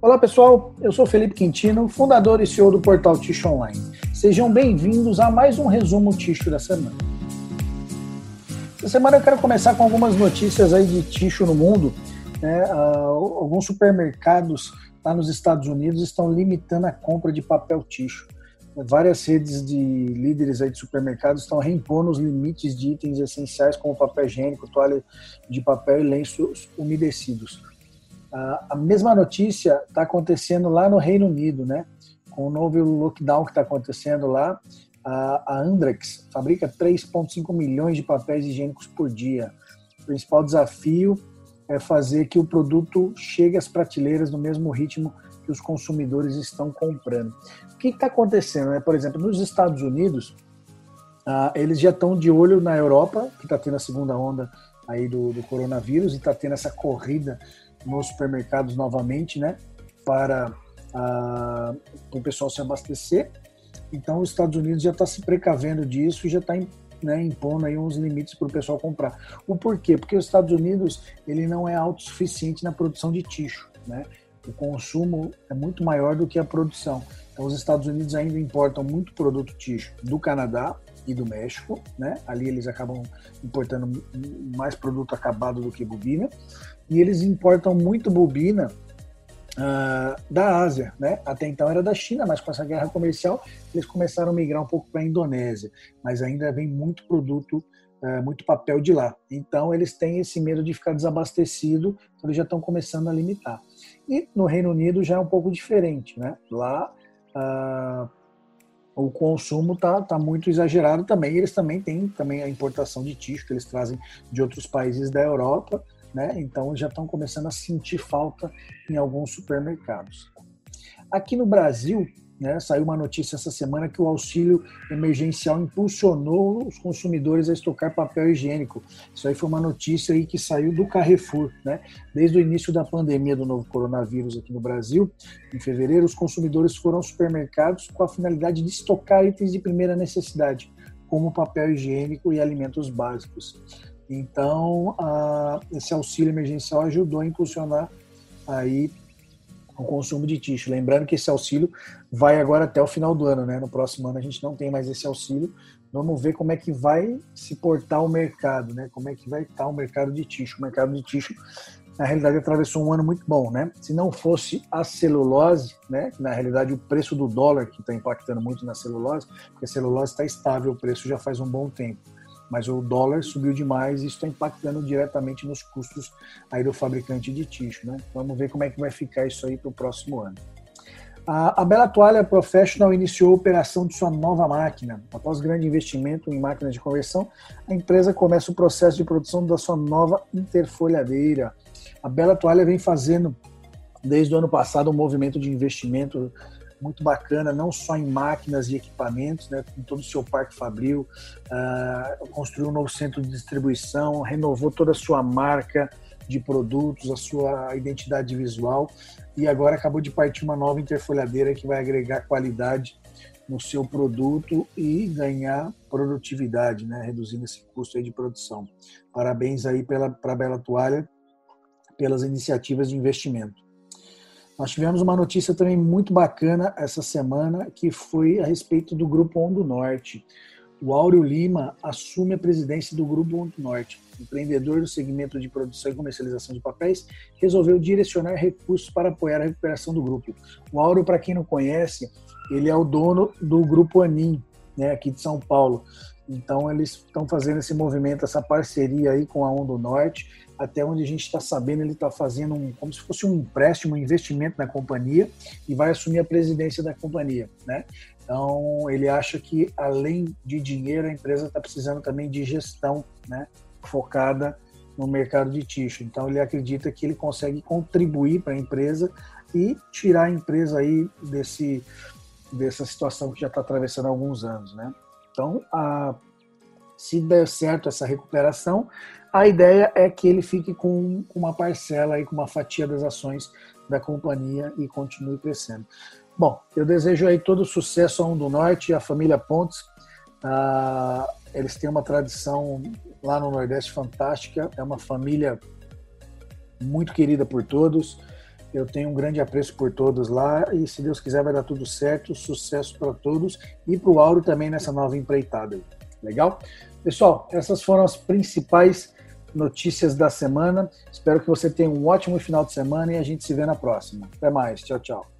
Olá pessoal, eu sou Felipe Quintino, fundador e CEO do portal Ticho Online. Sejam bem-vindos a mais um resumo Ticho da semana. Essa semana eu quero começar com algumas notícias aí de Ticho no mundo. Né? Uh, alguns supermercados lá nos Estados Unidos estão limitando a compra de papel Ticho. Várias redes de líderes aí de supermercados estão reimpondo os limites de itens essenciais como papel higiênico, toalha de papel e lenços umedecidos. A mesma notícia está acontecendo lá no Reino Unido, né? Com o novo lockdown que está acontecendo lá, a Andrex fabrica 3,5 milhões de papéis higiênicos por dia. O principal desafio é fazer que o produto chegue às prateleiras no mesmo ritmo que os consumidores estão comprando. O que está acontecendo? Né? Por exemplo, nos Estados Unidos, eles já estão de olho na Europa, que está tendo a segunda onda aí do, do coronavírus e está tendo essa corrida nos supermercados novamente, né? Para ah, o pessoal se abastecer. Então, os Estados Unidos já está se precavendo disso e já está né, impondo aí uns limites para o pessoal comprar. O porquê? Porque os Estados Unidos ele não é autossuficiente na produção de ticho, né? O consumo é muito maior do que a produção. Então, os Estados Unidos ainda importam muito produto ticho do Canadá e do México, né? Ali eles acabam importando mais produto acabado do que bobina e eles importam muito bobina uh, da Ásia, né? Até então era da China, mas com essa guerra comercial eles começaram a migrar um pouco para a Indonésia, mas ainda vem muito produto, uh, muito papel de lá. Então eles têm esse medo de ficar desabastecido, então eles já estão começando a limitar. E no Reino Unido já é um pouco diferente, né? Lá uh, o consumo está tá muito exagerado também. Eles também têm também a importação de ticho que eles trazem de outros países da Europa né? Então já estão começando a sentir falta em alguns supermercados. Aqui no Brasil, né, saiu uma notícia essa semana que o auxílio emergencial impulsionou os consumidores a estocar papel higiênico. Isso aí foi uma notícia aí que saiu do Carrefour, né? Desde o início da pandemia do novo coronavírus aqui no Brasil, em fevereiro, os consumidores foram aos supermercados com a finalidade de estocar itens de primeira necessidade, como papel higiênico e alimentos básicos. Então, esse auxílio emergencial ajudou a impulsionar aí o consumo de tixo. Lembrando que esse auxílio vai agora até o final do ano, né? No próximo ano a gente não tem mais esse auxílio. Vamos ver como é que vai se portar o mercado, né? Como é que vai estar o mercado de tixo. O mercado de tixo, na realidade, atravessou um ano muito bom, né? Se não fosse a celulose, né? Na realidade, o preço do dólar que está impactando muito na celulose, porque a celulose está estável, o preço já faz um bom tempo mas o dólar subiu demais e isso está impactando diretamente nos custos aí do fabricante de tixo, né? Vamos ver como é que vai ficar isso aí para o próximo ano. A Bela Toalha Professional iniciou a operação de sua nova máquina. Após grande investimento em máquinas de conversão, a empresa começa o processo de produção da sua nova interfolhadeira. A Bela Toalha vem fazendo, desde o ano passado, um movimento de investimento muito bacana, não só em máquinas e equipamentos, né, com todo o seu parque fabril, uh, construiu um novo centro de distribuição, renovou toda a sua marca de produtos, a sua identidade visual e agora acabou de partir uma nova interfolhadeira que vai agregar qualidade no seu produto e ganhar produtividade, né, reduzindo esse custo de produção. Parabéns aí para a Bela Toalha pelas iniciativas de investimento. Nós tivemos uma notícia também muito bacana essa semana, que foi a respeito do Grupo On do Norte. O Áureo Lima assume a presidência do Grupo On do Norte. Empreendedor do segmento de produção e comercialização de papéis, resolveu direcionar recursos para apoiar a recuperação do grupo. O Áureo, para quem não conhece, ele é o dono do Grupo Anim, né, aqui de São Paulo. Então eles estão fazendo esse movimento, essa parceria aí com a On do Norte até onde a gente está sabendo, ele está fazendo um, como se fosse um empréstimo, um investimento na companhia e vai assumir a presidência da companhia, né? Então, ele acha que, além de dinheiro, a empresa está precisando também de gestão, né? Focada no mercado de tixo. Então, ele acredita que ele consegue contribuir para a empresa e tirar a empresa aí desse, dessa situação que já está atravessando há alguns anos, né? Então, a, se der certo essa recuperação, a ideia é que ele fique com uma parcela e com uma fatia das ações da companhia e continue crescendo. Bom, eu desejo aí todo sucesso ao Um do Norte e à família Pontes. Ah, eles têm uma tradição lá no Nordeste fantástica, é uma família muito querida por todos. Eu tenho um grande apreço por todos lá e, se Deus quiser, vai dar tudo certo. Sucesso para todos e para o Auro também nessa nova empreitada. Legal? Pessoal, essas foram as principais notícias da semana. Espero que você tenha um ótimo final de semana e a gente se vê na próxima. Até mais. Tchau, tchau.